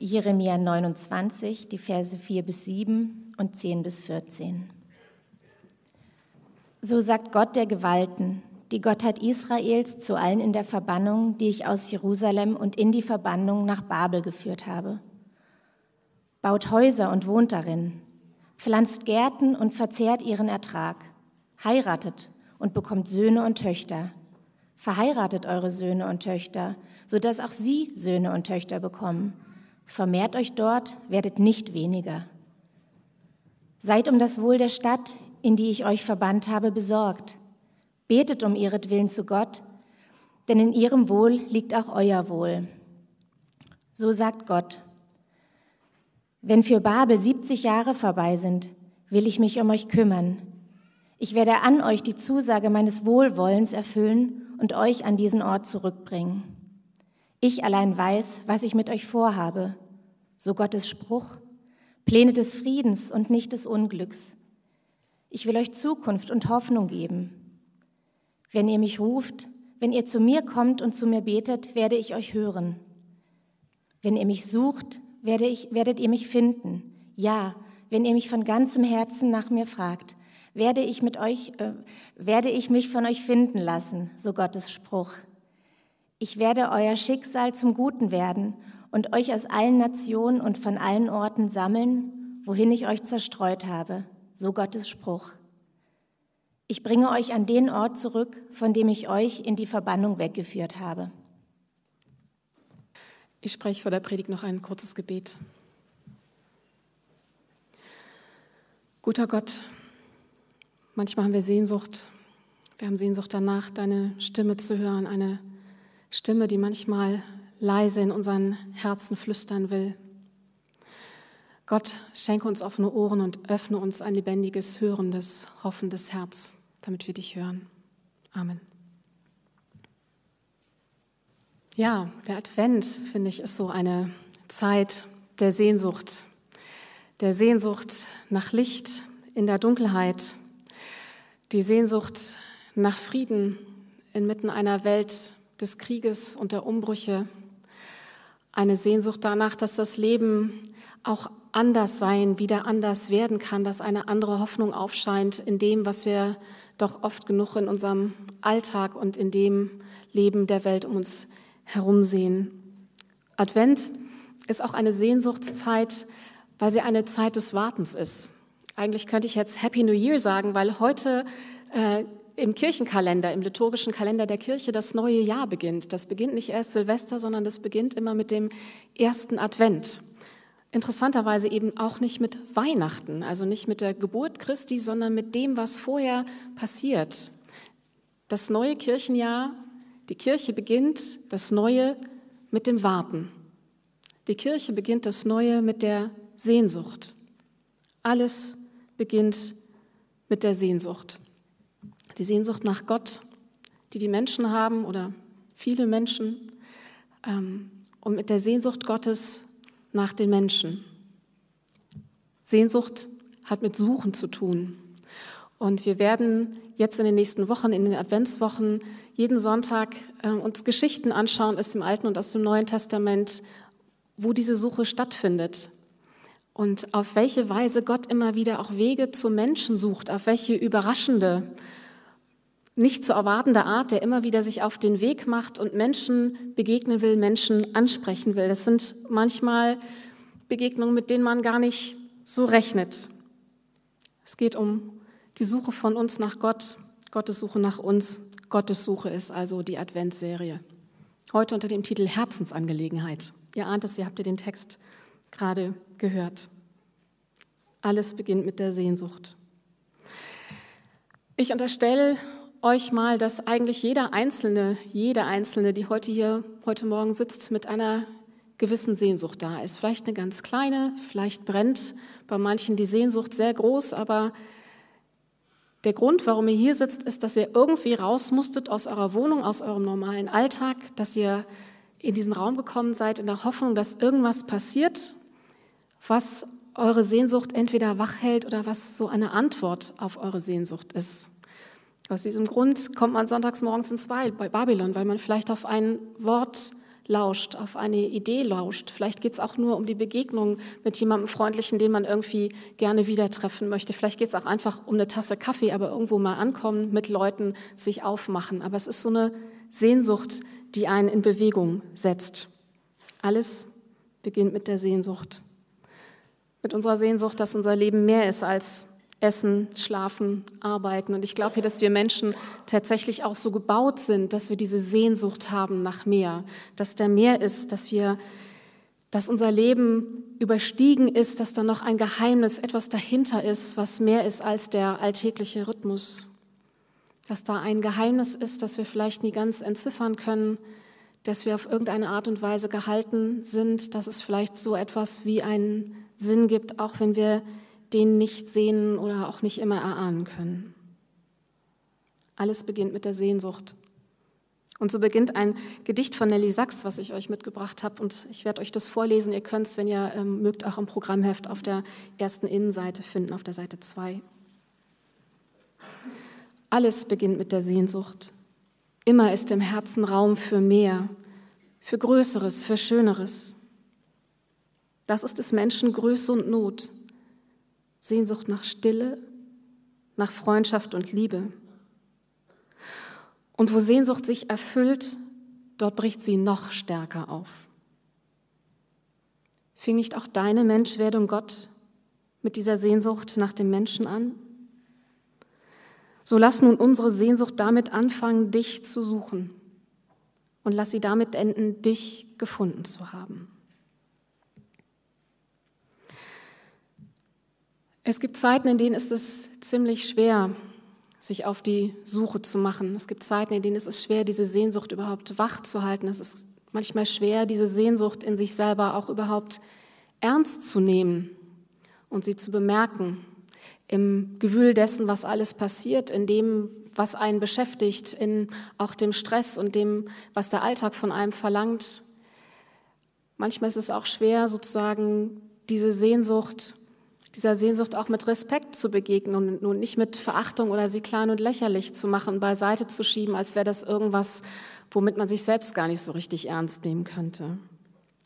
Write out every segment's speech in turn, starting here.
Jeremia 29, die Verse 4 bis 7 und 10 bis 14. So sagt Gott der Gewalten, die Gottheit Israels zu allen in der Verbannung, die ich aus Jerusalem und in die Verbannung nach Babel geführt habe. Baut Häuser und wohnt darin, pflanzt Gärten und verzehrt ihren Ertrag, heiratet und bekommt Söhne und Töchter. Verheiratet eure Söhne und Töchter, so dass auch sie Söhne und Töchter bekommen. Vermehrt euch dort, werdet nicht weniger. Seid um das Wohl der Stadt, in die ich euch verbannt habe, besorgt. Betet um ihretwillen zu Gott, denn in ihrem Wohl liegt auch euer Wohl. So sagt Gott. Wenn für Babel 70 Jahre vorbei sind, will ich mich um euch kümmern. Ich werde an euch die Zusage meines Wohlwollens erfüllen und euch an diesen Ort zurückbringen. Ich allein weiß, was ich mit euch vorhabe. So Gottes Spruch, Pläne des Friedens und nicht des Unglücks. Ich will euch Zukunft und Hoffnung geben. Wenn ihr mich ruft, wenn ihr zu mir kommt und zu mir betet, werde ich euch hören. Wenn ihr mich sucht, werde ich, werdet ihr mich finden. Ja, wenn ihr mich von ganzem Herzen nach mir fragt, werde ich, mit euch, äh, werde ich mich von euch finden lassen, so Gottes Spruch. Ich werde euer Schicksal zum Guten werden und euch aus allen Nationen und von allen Orten sammeln, wohin ich euch zerstreut habe, so Gottes Spruch. Ich bringe euch an den Ort zurück, von dem ich euch in die Verbannung weggeführt habe. Ich spreche vor der Predigt noch ein kurzes Gebet. Guter Gott, manchmal haben wir Sehnsucht. Wir haben Sehnsucht danach, deine Stimme zu hören, eine Stimme, die manchmal leise in unseren Herzen flüstern will. Gott, schenke uns offene Ohren und öffne uns ein lebendiges, hörendes, hoffendes Herz damit wir dich hören. Amen. Ja, der Advent, finde ich, ist so eine Zeit der Sehnsucht, der Sehnsucht nach Licht in der Dunkelheit, die Sehnsucht nach Frieden inmitten einer Welt des Krieges und der Umbrüche, eine Sehnsucht danach, dass das Leben auch anders sein, wieder anders werden kann, dass eine andere Hoffnung aufscheint in dem, was wir doch oft genug in unserem Alltag und in dem Leben der Welt um uns herum sehen. Advent ist auch eine Sehnsuchtszeit, weil sie eine Zeit des Wartens ist. Eigentlich könnte ich jetzt Happy New Year sagen, weil heute äh, im Kirchenkalender, im liturgischen Kalender der Kirche das neue Jahr beginnt. Das beginnt nicht erst Silvester, sondern das beginnt immer mit dem ersten Advent. Interessanterweise eben auch nicht mit Weihnachten, also nicht mit der Geburt Christi, sondern mit dem, was vorher passiert. Das neue Kirchenjahr, die Kirche beginnt das Neue mit dem Warten. Die Kirche beginnt das Neue mit der Sehnsucht. Alles beginnt mit der Sehnsucht. Die Sehnsucht nach Gott, die die Menschen haben oder viele Menschen, ähm, und mit der Sehnsucht Gottes nach den Menschen. Sehnsucht hat mit Suchen zu tun. Und wir werden jetzt in den nächsten Wochen, in den Adventswochen, jeden Sonntag äh, uns Geschichten anschauen aus dem Alten und aus dem Neuen Testament, wo diese Suche stattfindet. Und auf welche Weise Gott immer wieder auch Wege zu Menschen sucht, auf welche überraschende, nicht zu erwartende Art, der immer wieder sich auf den Weg macht und Menschen begegnen will, Menschen ansprechen will. Das sind manchmal Begegnungen, mit denen man gar nicht so rechnet. Es geht um die Suche von uns nach Gott, Gottes Suche nach uns. Gottes Suche ist also die Adventsserie. Heute unter dem Titel Herzensangelegenheit. Ihr ahnt es, ihr habt ihr den Text gerade gehört. Alles beginnt mit der Sehnsucht. Ich unterstelle euch mal, dass eigentlich jeder Einzelne, jede Einzelne, die heute hier, heute Morgen sitzt, mit einer gewissen Sehnsucht da ist. Vielleicht eine ganz kleine, vielleicht brennt bei manchen die Sehnsucht sehr groß, aber der Grund, warum ihr hier sitzt, ist, dass ihr irgendwie raus musstet aus eurer Wohnung, aus eurem normalen Alltag, dass ihr in diesen Raum gekommen seid in der Hoffnung, dass irgendwas passiert, was eure Sehnsucht entweder wach hält oder was so eine Antwort auf eure Sehnsucht ist. Aus diesem Grund kommt man sonntags morgens ins Babylon, weil man vielleicht auf ein Wort lauscht, auf eine Idee lauscht. Vielleicht geht es auch nur um die Begegnung mit jemandem Freundlichen, den man irgendwie gerne wieder treffen möchte. Vielleicht geht es auch einfach um eine Tasse Kaffee, aber irgendwo mal ankommen, mit Leuten sich aufmachen. Aber es ist so eine Sehnsucht, die einen in Bewegung setzt. Alles beginnt mit der Sehnsucht. Mit unserer Sehnsucht, dass unser Leben mehr ist als Essen, Schlafen, Arbeiten. Und ich glaube hier, dass wir Menschen tatsächlich auch so gebaut sind, dass wir diese Sehnsucht haben nach mehr, dass der mehr ist, dass wir, dass unser Leben überstiegen ist, dass da noch ein Geheimnis, etwas dahinter ist, was mehr ist als der alltägliche Rhythmus. Dass da ein Geheimnis ist, das wir vielleicht nie ganz entziffern können, dass wir auf irgendeine Art und Weise gehalten sind, dass es vielleicht so etwas wie einen Sinn gibt, auch wenn wir den nicht sehen oder auch nicht immer erahnen können. Alles beginnt mit der Sehnsucht. Und so beginnt ein Gedicht von Nelly Sachs, was ich euch mitgebracht habe. Und ich werde euch das vorlesen. Ihr könnt es, wenn ihr ähm, mögt, auch im Programmheft auf der ersten Innenseite finden, auf der Seite 2. Alles beginnt mit der Sehnsucht. Immer ist im Herzen Raum für mehr, für Größeres, für Schöneres. Das ist des Menschen Größe und Not. Sehnsucht nach Stille, nach Freundschaft und Liebe. Und wo Sehnsucht sich erfüllt, dort bricht sie noch stärker auf. Fing nicht auch deine Menschwerdung Gott mit dieser Sehnsucht nach dem Menschen an? So lass nun unsere Sehnsucht damit anfangen, dich zu suchen und lass sie damit enden, dich gefunden zu haben. Es gibt Zeiten, in denen ist es ziemlich schwer, sich auf die Suche zu machen. Es gibt Zeiten, in denen ist es schwer, diese Sehnsucht überhaupt wach zu halten. Es ist manchmal schwer, diese Sehnsucht in sich selber auch überhaupt ernst zu nehmen und sie zu bemerken. Im Gewühl dessen, was alles passiert, in dem, was einen beschäftigt, in auch dem Stress und dem, was der Alltag von einem verlangt. Manchmal ist es auch schwer, sozusagen diese Sehnsucht dieser Sehnsucht auch mit Respekt zu begegnen und nicht mit Verachtung oder sie klein und lächerlich zu machen, beiseite zu schieben, als wäre das irgendwas, womit man sich selbst gar nicht so richtig ernst nehmen könnte.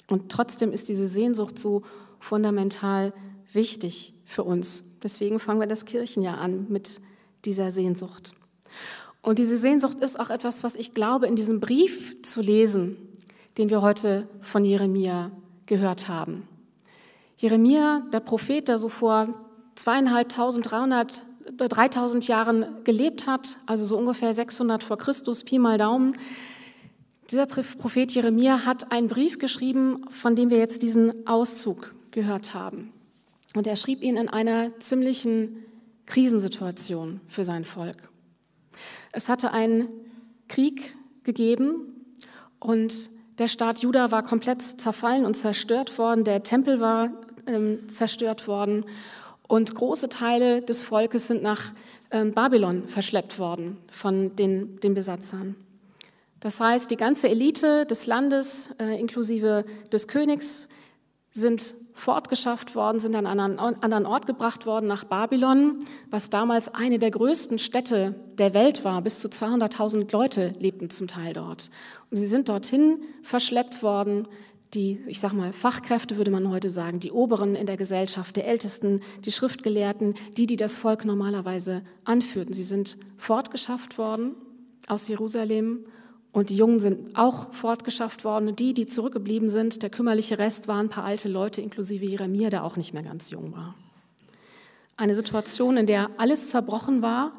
Und trotzdem ist diese Sehnsucht so fundamental wichtig für uns. Deswegen fangen wir das Kirchenjahr an mit dieser Sehnsucht. Und diese Sehnsucht ist auch etwas, was ich glaube, in diesem Brief zu lesen, den wir heute von Jeremia gehört haben. Jeremia, der Prophet, der so vor zweieinhalbtausend, 300, 3000 Jahren gelebt hat, also so ungefähr 600 vor Christus, Pi mal Daumen, dieser Prophet Jeremia hat einen Brief geschrieben, von dem wir jetzt diesen Auszug gehört haben. Und er schrieb ihn in einer ziemlichen Krisensituation für sein Volk. Es hatte einen Krieg gegeben und der Staat Juda war komplett zerfallen und zerstört worden. Der Tempel war ähm, zerstört worden und große Teile des Volkes sind nach ähm, Babylon verschleppt worden von den, den Besatzern. Das heißt, die ganze Elite des Landes, äh, inklusive des Königs, sind fortgeschafft worden, sind an einen anderen Ort gebracht worden, nach Babylon, was damals eine der größten Städte der Welt war. Bis zu 200.000 Leute lebten zum Teil dort. Und sie sind dorthin verschleppt worden, die, ich sag mal, Fachkräfte würde man heute sagen, die Oberen in der Gesellschaft, die Ältesten, die Schriftgelehrten, die, die das Volk normalerweise anführten. Sie sind fortgeschafft worden aus Jerusalem und die Jungen sind auch fortgeschafft worden. Und die, die zurückgeblieben sind, der kümmerliche Rest waren ein paar alte Leute, inklusive Jeremia, der auch nicht mehr ganz jung war. Eine Situation, in der alles zerbrochen war,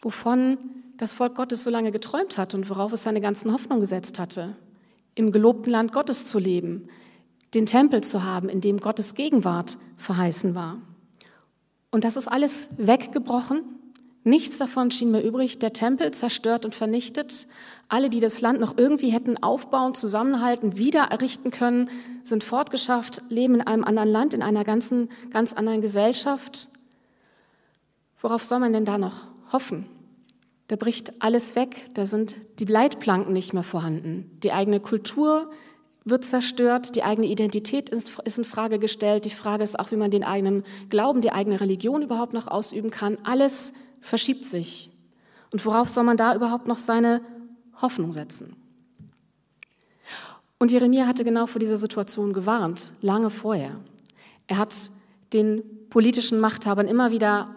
wovon das Volk Gottes so lange geträumt hat und worauf es seine ganzen Hoffnung gesetzt hatte im gelobten Land Gottes zu leben, den Tempel zu haben, in dem Gottes Gegenwart verheißen war. Und das ist alles weggebrochen. Nichts davon schien mehr übrig. Der Tempel zerstört und vernichtet. Alle, die das Land noch irgendwie hätten aufbauen, zusammenhalten, wieder errichten können, sind fortgeschafft, leben in einem anderen Land, in einer ganzen, ganz anderen Gesellschaft. Worauf soll man denn da noch hoffen? Da bricht alles weg, da sind die Leitplanken nicht mehr vorhanden. Die eigene Kultur wird zerstört, die eigene Identität ist, in Frage gestellt. Die Frage ist auch, wie man den eigenen Glauben, die eigene Religion überhaupt noch ausüben kann. Alles verschiebt sich. Und worauf soll man da überhaupt noch seine Hoffnung setzen? Und Jeremia hatte genau vor dieser Situation gewarnt, lange vorher. Er hat den politischen Machthabern immer wieder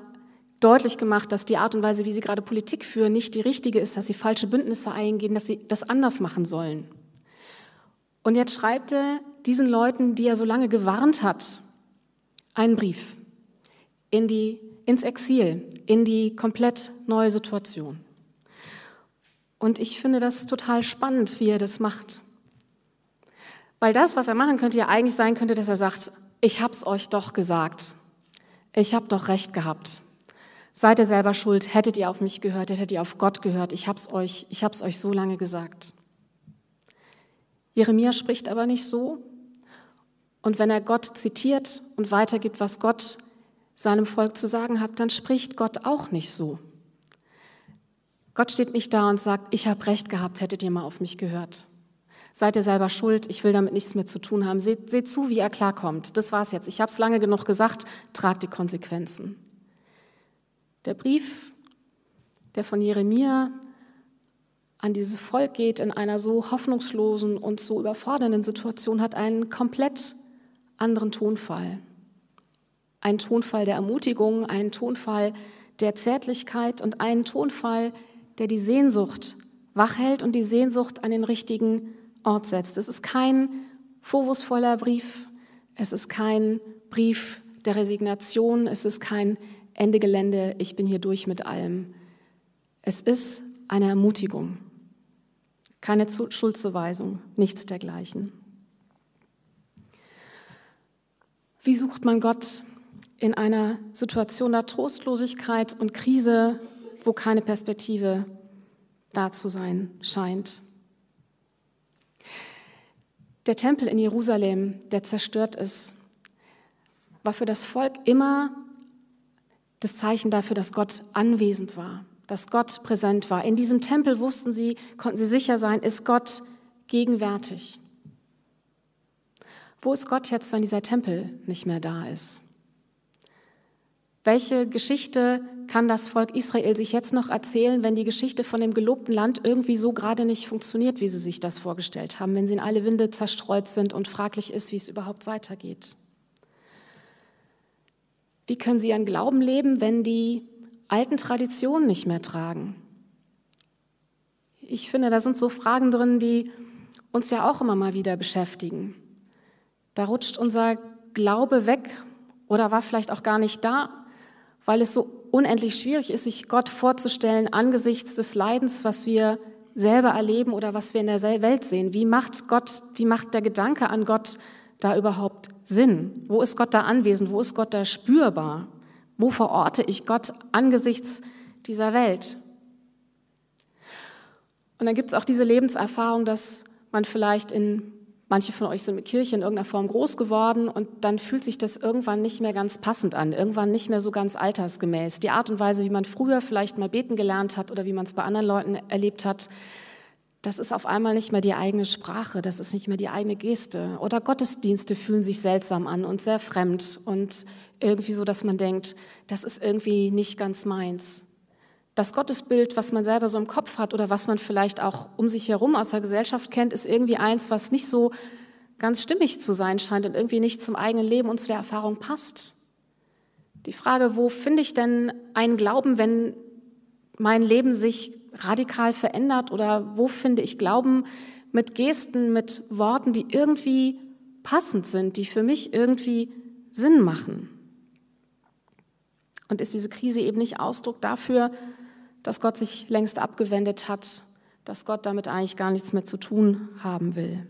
deutlich gemacht, dass die Art und Weise, wie sie gerade Politik führen, nicht die richtige ist, dass sie falsche Bündnisse eingehen, dass sie das anders machen sollen. Und jetzt schreibt er diesen Leuten, die er so lange gewarnt hat, einen Brief in die, ins Exil, in die komplett neue Situation. Und ich finde das total spannend, wie er das macht. Weil das, was er machen könnte, ja eigentlich sein könnte, dass er sagt, ich hab's euch doch gesagt. Ich hab doch recht gehabt. Seid ihr selber schuld? Hättet ihr auf mich gehört? Hättet ihr auf Gott gehört? Ich hab's euch, ich hab's euch so lange gesagt. Jeremia spricht aber nicht so. Und wenn er Gott zitiert und weitergibt, was Gott seinem Volk zu sagen hat, dann spricht Gott auch nicht so. Gott steht nicht da und sagt, ich habe recht gehabt, hättet ihr mal auf mich gehört. Seid ihr selber schuld, ich will damit nichts mehr zu tun haben. Seht, seht zu, wie er klarkommt. Das war's jetzt. Ich habe es lange genug gesagt, tragt die Konsequenzen. Der Brief, der von Jeremia an dieses Volk geht in einer so hoffnungslosen und so überfordernden Situation, hat einen komplett anderen Tonfall. Ein Tonfall der Ermutigung, einen Tonfall der Zärtlichkeit und einen Tonfall, der die Sehnsucht wachhält und die Sehnsucht an den richtigen Ort setzt. Es ist kein vorwurfsvoller Brief, es ist kein Brief der Resignation, es ist kein Ende Gelände, ich bin hier durch mit allem. Es ist eine Ermutigung, keine Schuldzuweisung, nichts dergleichen. Wie sucht man Gott in einer Situation der Trostlosigkeit und Krise, wo keine Perspektive da zu sein scheint? Der Tempel in Jerusalem, der zerstört ist, war für das Volk immer das Zeichen dafür, dass Gott anwesend war, dass Gott präsent war. In diesem Tempel wussten sie, konnten sie sicher sein, ist Gott gegenwärtig. Wo ist Gott jetzt, wenn dieser Tempel nicht mehr da ist? Welche Geschichte kann das Volk Israel sich jetzt noch erzählen, wenn die Geschichte von dem gelobten Land irgendwie so gerade nicht funktioniert, wie sie sich das vorgestellt haben, wenn sie in alle Winde zerstreut sind und fraglich ist, wie es überhaupt weitergeht? Wie können sie ihren Glauben leben, wenn die alten Traditionen nicht mehr tragen? Ich finde, da sind so Fragen drin, die uns ja auch immer mal wieder beschäftigen. Da rutscht unser Glaube weg oder war vielleicht auch gar nicht da, weil es so unendlich schwierig ist, sich Gott vorzustellen angesichts des Leidens, was wir selber erleben oder was wir in der Welt sehen. Wie macht Gott, wie macht der Gedanke an Gott da überhaupt Sinn? Wo ist Gott da anwesend? Wo ist Gott da spürbar? Wo verorte ich Gott angesichts dieser Welt? Und dann gibt es auch diese Lebenserfahrung, dass man vielleicht in Manche von euch sind mit Kirche in irgendeiner Form groß geworden und dann fühlt sich das irgendwann nicht mehr ganz passend an, irgendwann nicht mehr so ganz altersgemäß. Die Art und Weise, wie man früher vielleicht mal beten gelernt hat oder wie man es bei anderen Leuten erlebt hat, das ist auf einmal nicht mehr die eigene Sprache, das ist nicht mehr die eigene Geste. Oder Gottesdienste fühlen sich seltsam an und sehr fremd und irgendwie so, dass man denkt, das ist irgendwie nicht ganz meins das Gottesbild, was man selber so im Kopf hat oder was man vielleicht auch um sich herum aus der Gesellschaft kennt, ist irgendwie eins, was nicht so ganz stimmig zu sein scheint und irgendwie nicht zum eigenen Leben und zu der Erfahrung passt. Die Frage, wo finde ich denn einen Glauben, wenn mein Leben sich radikal verändert oder wo finde ich Glauben mit Gesten, mit Worten, die irgendwie passend sind, die für mich irgendwie Sinn machen? Und ist diese Krise eben nicht Ausdruck dafür, dass Gott sich längst abgewendet hat, dass Gott damit eigentlich gar nichts mehr zu tun haben will.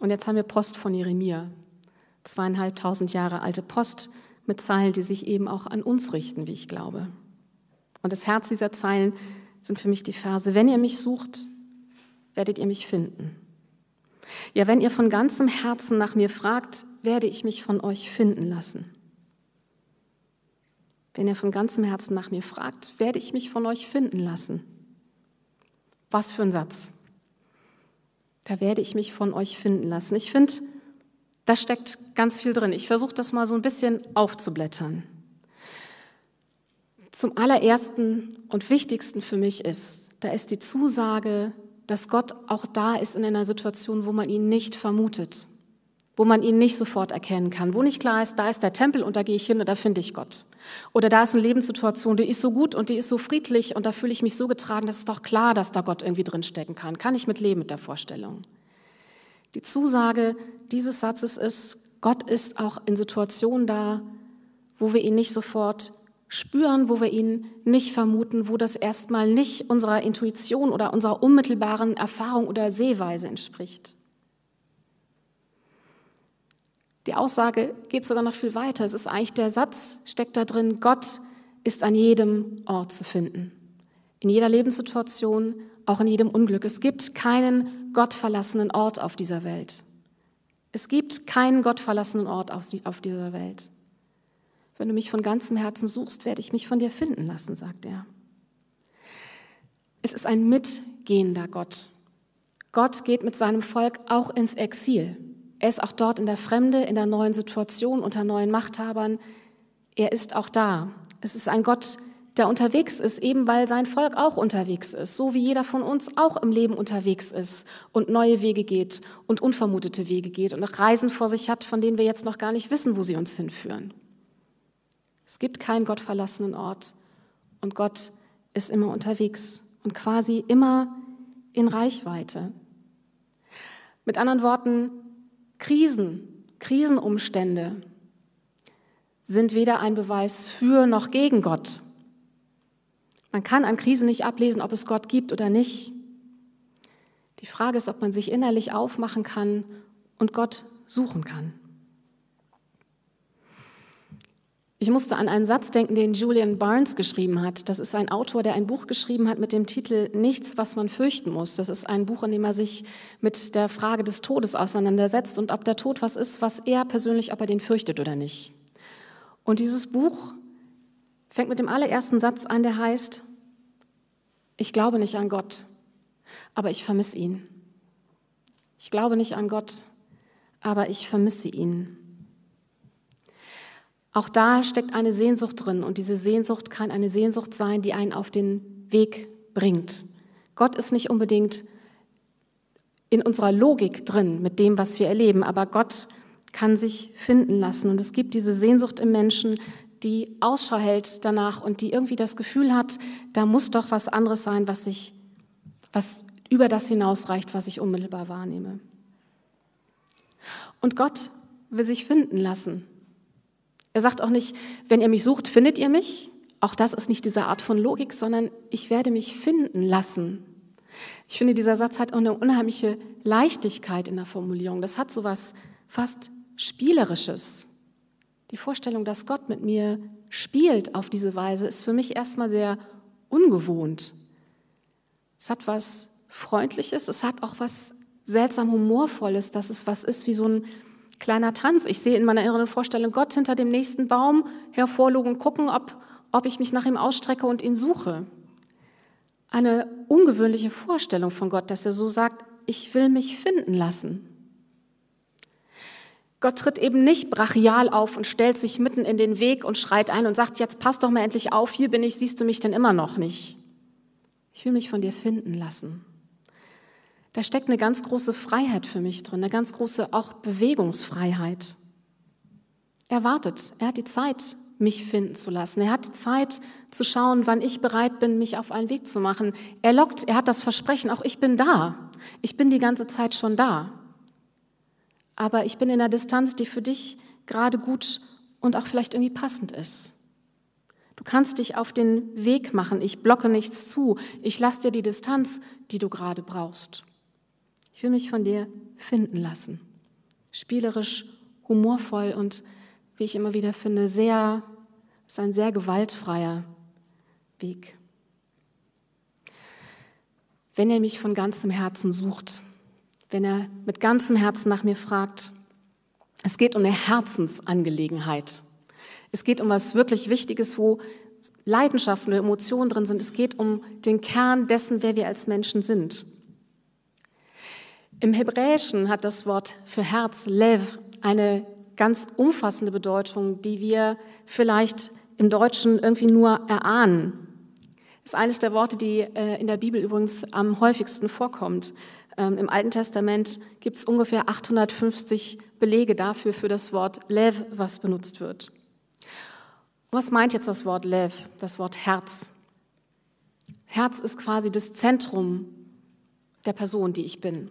Und jetzt haben wir Post von Jeremia, zweieinhalbtausend Jahre alte Post mit Zeilen, die sich eben auch an uns richten, wie ich glaube. Und das Herz dieser Zeilen sind für mich die Verse, wenn ihr mich sucht, werdet ihr mich finden. Ja, wenn ihr von ganzem Herzen nach mir fragt, werde ich mich von euch finden lassen. Wenn ihr von ganzem Herzen nach mir fragt, werde ich mich von euch finden lassen. Was für ein Satz. Da werde ich mich von euch finden lassen. Ich finde, da steckt ganz viel drin. Ich versuche das mal so ein bisschen aufzublättern. Zum allerersten und wichtigsten für mich ist, da ist die Zusage, dass Gott auch da ist in einer Situation, wo man ihn nicht vermutet, wo man ihn nicht sofort erkennen kann, wo nicht klar ist, da ist der Tempel und da gehe ich hin und da finde ich Gott. Oder da ist eine Lebenssituation, die ist so gut und die ist so friedlich und da fühle ich mich so getragen, das ist doch klar, dass da Gott irgendwie drinstecken kann. Kann ich mit leben mit der Vorstellung. Die Zusage dieses Satzes ist, Gott ist auch in Situationen da, wo wir ihn nicht sofort spüren, wo wir ihn nicht vermuten, wo das erstmal nicht unserer Intuition oder unserer unmittelbaren Erfahrung oder Sehweise entspricht. Die Aussage geht sogar noch viel weiter. Es ist eigentlich der Satz, steckt da drin, Gott ist an jedem Ort zu finden. In jeder Lebenssituation, auch in jedem Unglück. Es gibt keinen gottverlassenen Ort auf dieser Welt. Es gibt keinen gottverlassenen Ort auf dieser Welt. Wenn du mich von ganzem Herzen suchst, werde ich mich von dir finden lassen, sagt er. Es ist ein mitgehender Gott. Gott geht mit seinem Volk auch ins Exil. Er ist auch dort in der Fremde, in der neuen Situation, unter neuen Machthabern. Er ist auch da. Es ist ein Gott, der unterwegs ist, eben weil sein Volk auch unterwegs ist, so wie jeder von uns auch im Leben unterwegs ist und neue Wege geht und unvermutete Wege geht und auch Reisen vor sich hat, von denen wir jetzt noch gar nicht wissen, wo sie uns hinführen. Es gibt keinen gottverlassenen Ort und Gott ist immer unterwegs und quasi immer in Reichweite. Mit anderen Worten, Krisen, Krisenumstände sind weder ein Beweis für noch gegen Gott. Man kann an Krisen nicht ablesen, ob es Gott gibt oder nicht. Die Frage ist, ob man sich innerlich aufmachen kann und Gott suchen kann. Ich musste an einen Satz denken, den Julian Barnes geschrieben hat. Das ist ein Autor, der ein Buch geschrieben hat mit dem Titel Nichts, was man fürchten muss. Das ist ein Buch, in dem er sich mit der Frage des Todes auseinandersetzt und ob der Tod was ist, was er persönlich, ob er den fürchtet oder nicht. Und dieses Buch fängt mit dem allerersten Satz an, der heißt, ich glaube nicht an Gott, aber ich vermisse ihn. Ich glaube nicht an Gott, aber ich vermisse ihn. Auch da steckt eine Sehnsucht drin und diese Sehnsucht kann eine Sehnsucht sein, die einen auf den Weg bringt. Gott ist nicht unbedingt in unserer Logik drin mit dem, was wir erleben, aber Gott kann sich finden lassen. Und es gibt diese Sehnsucht im Menschen, die Ausschau hält danach und die irgendwie das Gefühl hat, da muss doch was anderes sein, was sich, was über das hinausreicht, was ich unmittelbar wahrnehme. Und Gott will sich finden lassen. Er sagt auch nicht, wenn ihr mich sucht, findet ihr mich. Auch das ist nicht diese Art von Logik, sondern ich werde mich finden lassen. Ich finde, dieser Satz hat auch eine unheimliche Leichtigkeit in der Formulierung. Das hat so was fast Spielerisches. Die Vorstellung, dass Gott mit mir spielt auf diese Weise, ist für mich erstmal sehr ungewohnt. Es hat was Freundliches, es hat auch was seltsam Humorvolles, dass es was ist wie so ein kleiner Tanz. Ich sehe in meiner inneren Vorstellung Gott hinter dem nächsten Baum hervorlugen und gucken, ob, ob ich mich nach ihm ausstrecke und ihn suche. Eine ungewöhnliche Vorstellung von Gott, dass er so sagt, ich will mich finden lassen. Gott tritt eben nicht brachial auf und stellt sich mitten in den Weg und schreit ein und sagt, jetzt pass doch mal endlich auf, hier bin ich, siehst du mich denn immer noch nicht. Ich will mich von dir finden lassen. Da steckt eine ganz große Freiheit für mich drin, eine ganz große auch Bewegungsfreiheit. Er wartet, er hat die Zeit, mich finden zu lassen. Er hat die Zeit zu schauen, wann ich bereit bin, mich auf einen Weg zu machen. Er lockt, er hat das Versprechen, auch ich bin da. Ich bin die ganze Zeit schon da. Aber ich bin in einer Distanz, die für dich gerade gut und auch vielleicht irgendwie passend ist. Du kannst dich auf den Weg machen. Ich blocke nichts zu. Ich lasse dir die Distanz, die du gerade brauchst. Ich will mich von dir finden lassen. Spielerisch, humorvoll und, wie ich immer wieder finde, sehr, ist ein sehr gewaltfreier Weg. Wenn er mich von ganzem Herzen sucht, wenn er mit ganzem Herzen nach mir fragt, es geht um eine Herzensangelegenheit. Es geht um was wirklich Wichtiges, wo Leidenschaften und Emotionen drin sind. Es geht um den Kern dessen, wer wir als Menschen sind. Im Hebräischen hat das Wort für Herz, Lev, eine ganz umfassende Bedeutung, die wir vielleicht im Deutschen irgendwie nur erahnen. ist eines der Worte, die äh, in der Bibel übrigens am häufigsten vorkommt. Ähm, Im Alten Testament gibt es ungefähr 850 Belege dafür, für das Wort Lev, was benutzt wird. Was meint jetzt das Wort Lev, das Wort Herz? Herz ist quasi das Zentrum der Person, die ich bin.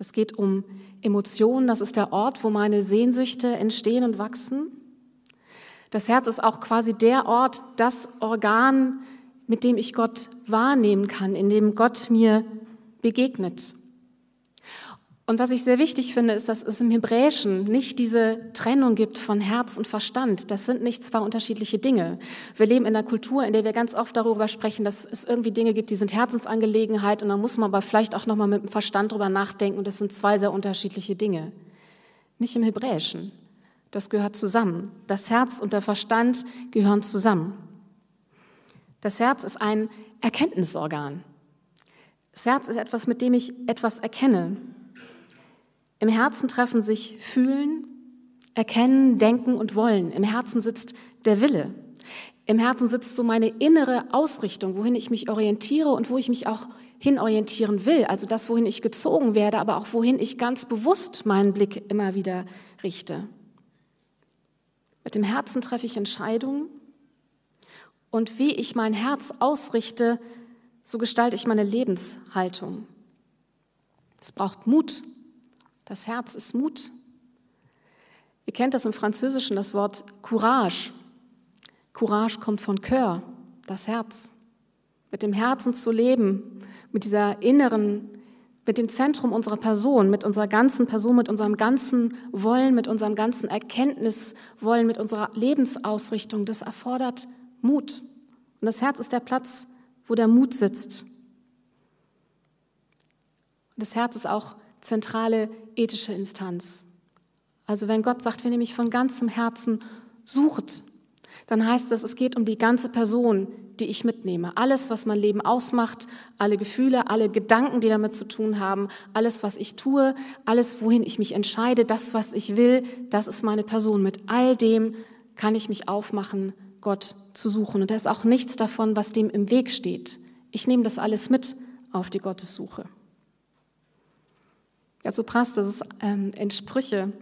Es geht um Emotionen, das ist der Ort, wo meine Sehnsüchte entstehen und wachsen. Das Herz ist auch quasi der Ort, das Organ, mit dem ich Gott wahrnehmen kann, in dem Gott mir begegnet. Und was ich sehr wichtig finde, ist, dass es im Hebräischen nicht diese Trennung gibt von Herz und Verstand. Das sind nicht zwei unterschiedliche Dinge. Wir leben in einer Kultur, in der wir ganz oft darüber sprechen, dass es irgendwie Dinge gibt, die sind Herzensangelegenheit und dann muss man aber vielleicht auch nochmal mit dem Verstand drüber nachdenken und das sind zwei sehr unterschiedliche Dinge. Nicht im Hebräischen. Das gehört zusammen. Das Herz und der Verstand gehören zusammen. Das Herz ist ein Erkenntnisorgan. Das Herz ist etwas, mit dem ich etwas erkenne. Im Herzen treffen sich Fühlen, Erkennen, Denken und Wollen. Im Herzen sitzt der Wille. Im Herzen sitzt so meine innere Ausrichtung, wohin ich mich orientiere und wo ich mich auch hinorientieren will. Also das, wohin ich gezogen werde, aber auch wohin ich ganz bewusst meinen Blick immer wieder richte. Mit dem Herzen treffe ich Entscheidungen und wie ich mein Herz ausrichte, so gestalte ich meine Lebenshaltung. Es braucht Mut, das Herz ist Mut. Ihr kennt das im Französischen, das Wort Courage. Courage kommt von Cœur, das Herz. Mit dem Herzen zu leben, mit dieser inneren, mit dem Zentrum unserer Person, mit unserer ganzen Person, mit unserem ganzen Wollen, mit unserem ganzen Erkenntniswollen, mit unserer Lebensausrichtung, das erfordert Mut. Und das Herz ist der Platz, wo der Mut sitzt. Das Herz ist auch zentrale ethische Instanz. Also wenn Gott sagt, wenn ihr mich von ganzem Herzen sucht, dann heißt das, es geht um die ganze Person, die ich mitnehme. Alles, was mein Leben ausmacht, alle Gefühle, alle Gedanken, die damit zu tun haben, alles, was ich tue, alles, wohin ich mich entscheide, das, was ich will, das ist meine Person. Mit all dem kann ich mich aufmachen, Gott zu suchen. Und da ist auch nichts davon, was dem im Weg steht. Ich nehme das alles mit auf die Gottessuche. Dazu passt, dass es ähm, in Sprüche,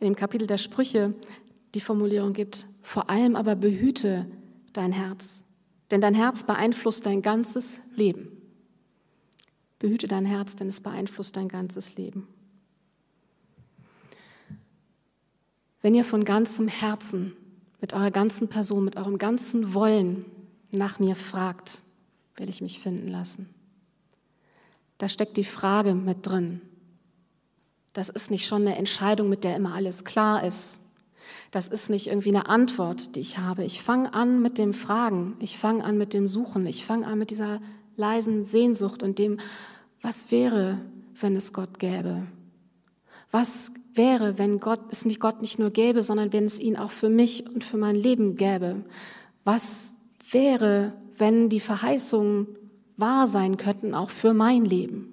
in dem Kapitel der Sprüche, die Formulierung gibt, vor allem aber behüte dein Herz, denn dein Herz beeinflusst dein ganzes Leben. Behüte dein Herz, denn es beeinflusst dein ganzes Leben. Wenn ihr von ganzem Herzen, mit eurer ganzen Person, mit eurem ganzen Wollen nach mir fragt, will ich mich finden lassen. Da steckt die Frage mit drin, das ist nicht schon eine Entscheidung, mit der immer alles klar ist. Das ist nicht irgendwie eine Antwort, die ich habe. Ich fange an mit dem Fragen, ich fange an mit dem Suchen, ich fange an mit dieser leisen Sehnsucht und dem, was wäre, wenn es Gott gäbe? Was wäre, wenn Gott es nicht Gott nicht nur gäbe, sondern wenn es ihn auch für mich und für mein Leben gäbe? Was wäre, wenn die Verheißungen wahr sein könnten, auch für mein Leben?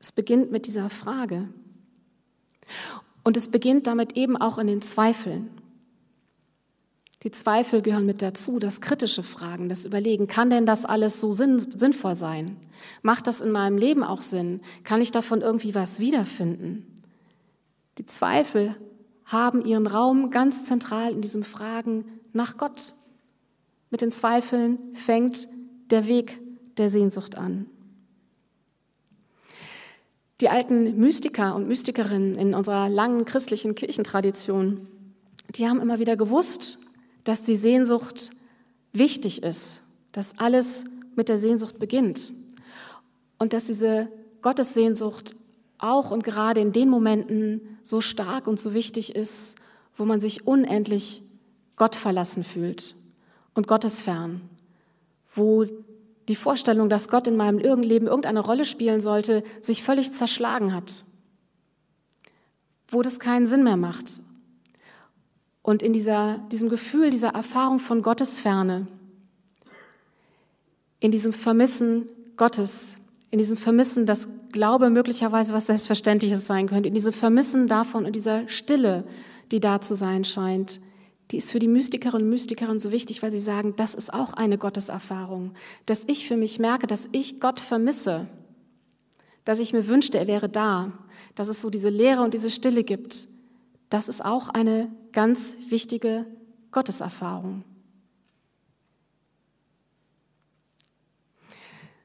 Es beginnt mit dieser Frage. Und es beginnt damit eben auch in den Zweifeln. Die Zweifel gehören mit dazu, das kritische Fragen, das Überlegen, kann denn das alles so sinnvoll sein? Macht das in meinem Leben auch Sinn? Kann ich davon irgendwie was wiederfinden? Die Zweifel haben ihren Raum ganz zentral in diesem Fragen nach Gott. Mit den Zweifeln fängt der Weg der Sehnsucht an. Die alten Mystiker und Mystikerinnen in unserer langen christlichen Kirchentradition, die haben immer wieder gewusst, dass die Sehnsucht wichtig ist, dass alles mit der Sehnsucht beginnt und dass diese Gottessehnsucht auch und gerade in den Momenten so stark und so wichtig ist, wo man sich unendlich Gott verlassen fühlt und Gottesfern, wo die Vorstellung, dass Gott in meinem Leben irgendeine Rolle spielen sollte, sich völlig zerschlagen hat, wo das keinen Sinn mehr macht. Und in dieser, diesem Gefühl, dieser Erfahrung von Gottesferne, in diesem Vermissen Gottes, in diesem Vermissen, dass Glaube möglicherweise was Selbstverständliches sein könnte, in diesem Vermissen davon und dieser Stille, die da zu sein scheint, die ist für die Mystikerinnen und Mystiker so wichtig, weil sie sagen, das ist auch eine Gotteserfahrung, dass ich für mich merke, dass ich Gott vermisse, dass ich mir wünschte, er wäre da, dass es so diese Leere und diese Stille gibt. Das ist auch eine ganz wichtige Gotteserfahrung.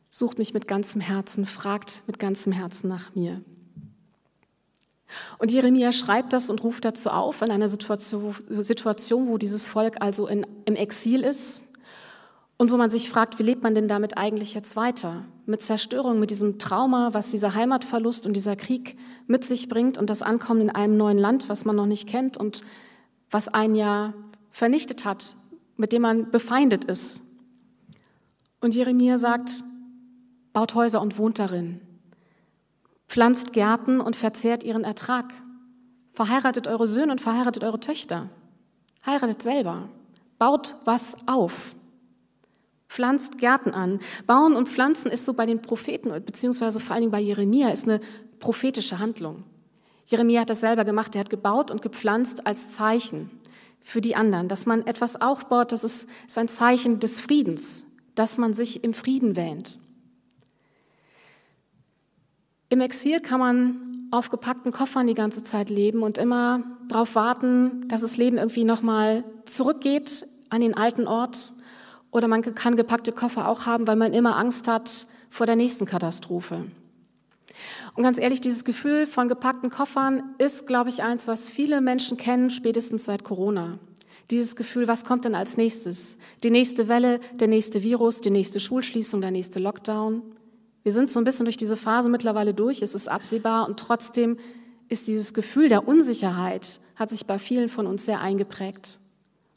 Sucht mich mit ganzem Herzen, fragt mit ganzem Herzen nach mir. Und Jeremia schreibt das und ruft dazu auf in einer Situation, wo dieses Volk also in, im Exil ist und wo man sich fragt, wie lebt man denn damit eigentlich jetzt weiter? Mit Zerstörung, mit diesem Trauma, was dieser Heimatverlust und dieser Krieg mit sich bringt und das Ankommen in einem neuen Land, was man noch nicht kennt und was ein Jahr vernichtet hat, mit dem man befeindet ist. Und Jeremia sagt, baut Häuser und wohnt darin pflanzt Gärten und verzehrt ihren Ertrag. Verheiratet eure Söhne und verheiratet eure Töchter. Heiratet selber. Baut was auf. Pflanzt Gärten an. Bauen und Pflanzen ist so bei den Propheten, beziehungsweise vor allen Dingen bei Jeremia, ist eine prophetische Handlung. Jeremia hat das selber gemacht. Er hat gebaut und gepflanzt als Zeichen für die anderen. Dass man etwas aufbaut, das ist, ist ein Zeichen des Friedens, dass man sich im Frieden wähnt. Im Exil kann man auf gepackten Koffern die ganze Zeit leben und immer darauf warten, dass das Leben irgendwie nochmal zurückgeht an den alten Ort. Oder man kann gepackte Koffer auch haben, weil man immer Angst hat vor der nächsten Katastrophe. Und ganz ehrlich, dieses Gefühl von gepackten Koffern ist, glaube ich, eins, was viele Menschen kennen, spätestens seit Corona. Dieses Gefühl, was kommt denn als nächstes? Die nächste Welle, der nächste Virus, die nächste Schulschließung, der nächste Lockdown. Wir sind so ein bisschen durch diese Phase mittlerweile durch, es ist absehbar und trotzdem ist dieses Gefühl der Unsicherheit, hat sich bei vielen von uns sehr eingeprägt.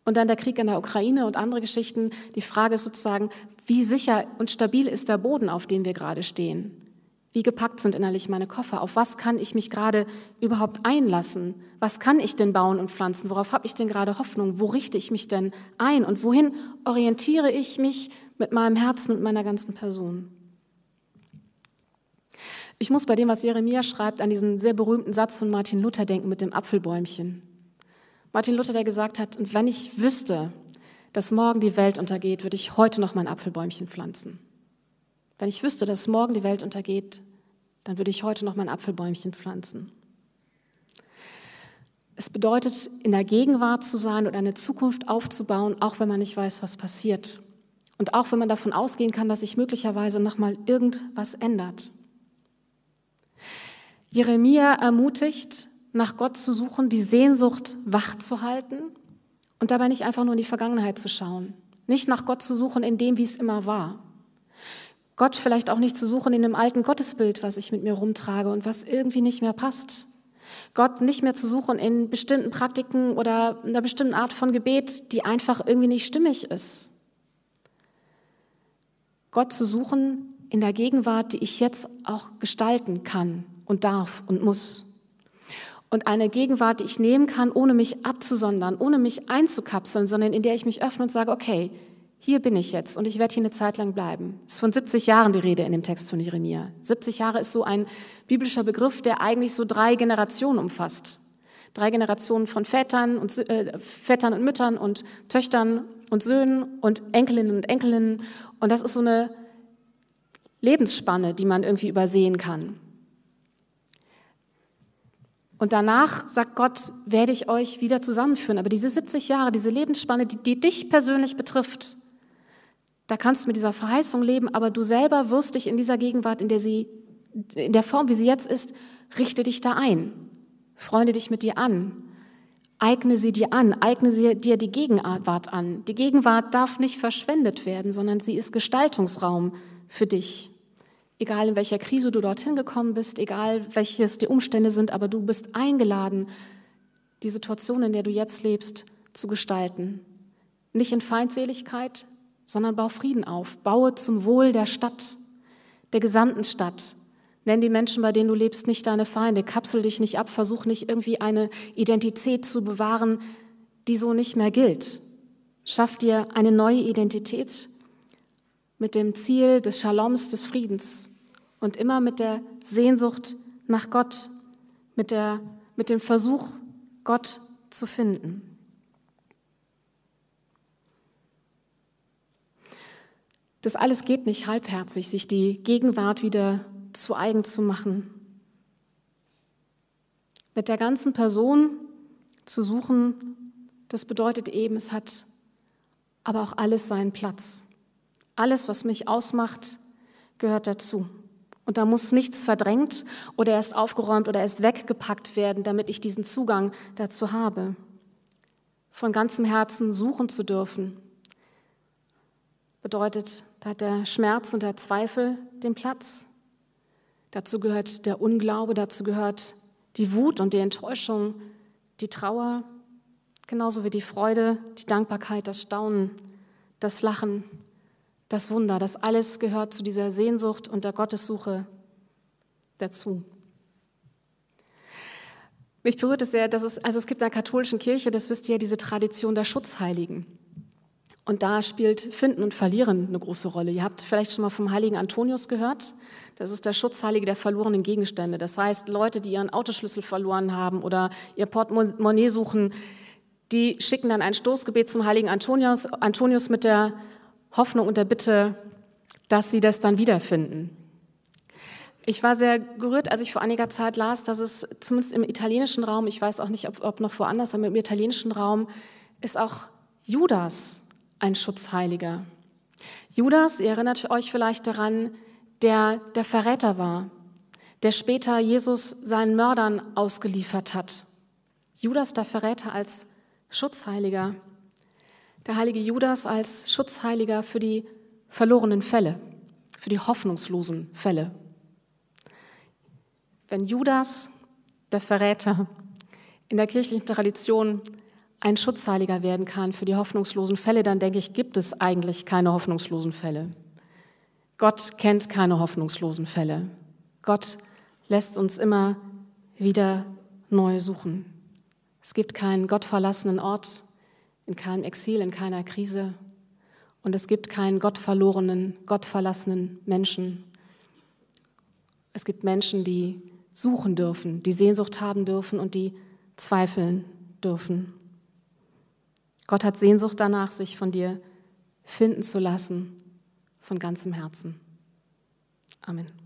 Und dann der Krieg in der Ukraine und andere Geschichten. Die Frage ist sozusagen, wie sicher und stabil ist der Boden, auf dem wir gerade stehen? Wie gepackt sind innerlich meine Koffer? Auf was kann ich mich gerade überhaupt einlassen? Was kann ich denn bauen und pflanzen? Worauf habe ich denn gerade Hoffnung? Wo richte ich mich denn ein? Und wohin orientiere ich mich mit meinem Herzen und meiner ganzen Person? Ich muss bei dem, was Jeremia schreibt, an diesen sehr berühmten Satz von Martin Luther denken mit dem Apfelbäumchen. Martin Luther, der gesagt hat, und wenn ich wüsste, dass morgen die Welt untergeht, würde ich heute noch mein Apfelbäumchen pflanzen. Wenn ich wüsste, dass morgen die Welt untergeht, dann würde ich heute noch mein Apfelbäumchen pflanzen. Es bedeutet, in der Gegenwart zu sein und eine Zukunft aufzubauen, auch wenn man nicht weiß, was passiert. Und auch wenn man davon ausgehen kann, dass sich möglicherweise nochmal irgendwas ändert. Jeremia ermutigt, nach Gott zu suchen, die Sehnsucht wach zu halten und dabei nicht einfach nur in die Vergangenheit zu schauen. Nicht nach Gott zu suchen in dem, wie es immer war. Gott vielleicht auch nicht zu suchen in dem alten Gottesbild, was ich mit mir rumtrage und was irgendwie nicht mehr passt. Gott nicht mehr zu suchen in bestimmten Praktiken oder einer bestimmten Art von Gebet, die einfach irgendwie nicht stimmig ist. Gott zu suchen in der Gegenwart, die ich jetzt auch gestalten kann und darf und muss. Und eine Gegenwart, die ich nehmen kann, ohne mich abzusondern, ohne mich einzukapseln, sondern in der ich mich öffne und sage, okay, hier bin ich jetzt und ich werde hier eine Zeit lang bleiben. Es ist von 70 Jahren die Rede in dem Text von Jeremia. 70 Jahre ist so ein biblischer Begriff, der eigentlich so drei Generationen umfasst. Drei Generationen von Vätern und, äh, Vätern und Müttern und Töchtern und Söhnen und Enkelinnen und Enkelinnen. Und das ist so eine Lebensspanne, die man irgendwie übersehen kann. Und danach sagt Gott, werde ich euch wieder zusammenführen. Aber diese 70 Jahre, diese Lebensspanne, die, die dich persönlich betrifft, da kannst du mit dieser Verheißung leben, aber du selber wirst dich in dieser Gegenwart, in der sie, in der Form, wie sie jetzt ist, richte dich da ein. Freunde dich mit dir an. Eigne sie dir an, eigne sie dir die Gegenwart an. Die Gegenwart darf nicht verschwendet werden, sondern sie ist Gestaltungsraum für dich egal in welcher Krise du dorthin gekommen bist, egal welches die Umstände sind, aber du bist eingeladen, die Situation, in der du jetzt lebst, zu gestalten. Nicht in Feindseligkeit, sondern bau Frieden auf. Baue zum Wohl der Stadt, der gesamten Stadt. Nenn die Menschen, bei denen du lebst, nicht deine Feinde. Kapsel dich nicht ab. Versuch nicht irgendwie eine Identität zu bewahren, die so nicht mehr gilt. Schaff dir eine neue Identität mit dem Ziel des Shaloms, des Friedens und immer mit der Sehnsucht nach Gott, mit, der, mit dem Versuch, Gott zu finden. Das alles geht nicht halbherzig, sich die Gegenwart wieder zu eigen zu machen. Mit der ganzen Person zu suchen, das bedeutet eben, es hat aber auch alles seinen Platz. Alles, was mich ausmacht, gehört dazu. Und da muss nichts verdrängt oder erst aufgeräumt oder erst weggepackt werden, damit ich diesen Zugang dazu habe. Von ganzem Herzen suchen zu dürfen, bedeutet, da hat der Schmerz und der Zweifel den Platz. Dazu gehört der Unglaube, dazu gehört die Wut und die Enttäuschung, die Trauer, genauso wie die Freude, die Dankbarkeit, das Staunen, das Lachen, das Wunder. Das alles gehört zu dieser Sehnsucht und der Gottessuche dazu. Mich berührt es sehr, dass es, also es gibt in der katholischen Kirche, das wisst ihr, diese Tradition der Schutzheiligen. Und da spielt Finden und Verlieren eine große Rolle. Ihr habt vielleicht schon mal vom heiligen Antonius gehört. Das ist der Schutzheilige der verlorenen Gegenstände. Das heißt, Leute, die ihren Autoschlüssel verloren haben oder ihr Portemonnaie suchen, die schicken dann ein Stoßgebet zum heiligen Antonius, Antonius mit der Hoffnung und der Bitte, dass sie das dann wiederfinden. Ich war sehr gerührt, als ich vor einiger Zeit las, dass es zumindest im italienischen Raum, ich weiß auch nicht, ob, ob noch woanders, aber im italienischen Raum ist auch Judas ein Schutzheiliger. Judas, ihr erinnert euch vielleicht daran, der der Verräter war, der später Jesus seinen Mördern ausgeliefert hat. Judas der Verräter als Schutzheiliger. Der heilige Judas als Schutzheiliger für die verlorenen Fälle, für die hoffnungslosen Fälle. Wenn Judas, der Verräter, in der kirchlichen Tradition ein Schutzheiliger werden kann für die hoffnungslosen Fälle, dann denke ich, gibt es eigentlich keine hoffnungslosen Fälle. Gott kennt keine hoffnungslosen Fälle. Gott lässt uns immer wieder neu suchen. Es gibt keinen gottverlassenen Ort, in keinem Exil, in keiner Krise. Und es gibt keinen gottverlorenen, gottverlassenen Menschen. Es gibt Menschen, die suchen dürfen, die Sehnsucht haben dürfen und die zweifeln dürfen. Gott hat Sehnsucht danach, sich von dir finden zu lassen, von ganzem Herzen. Amen.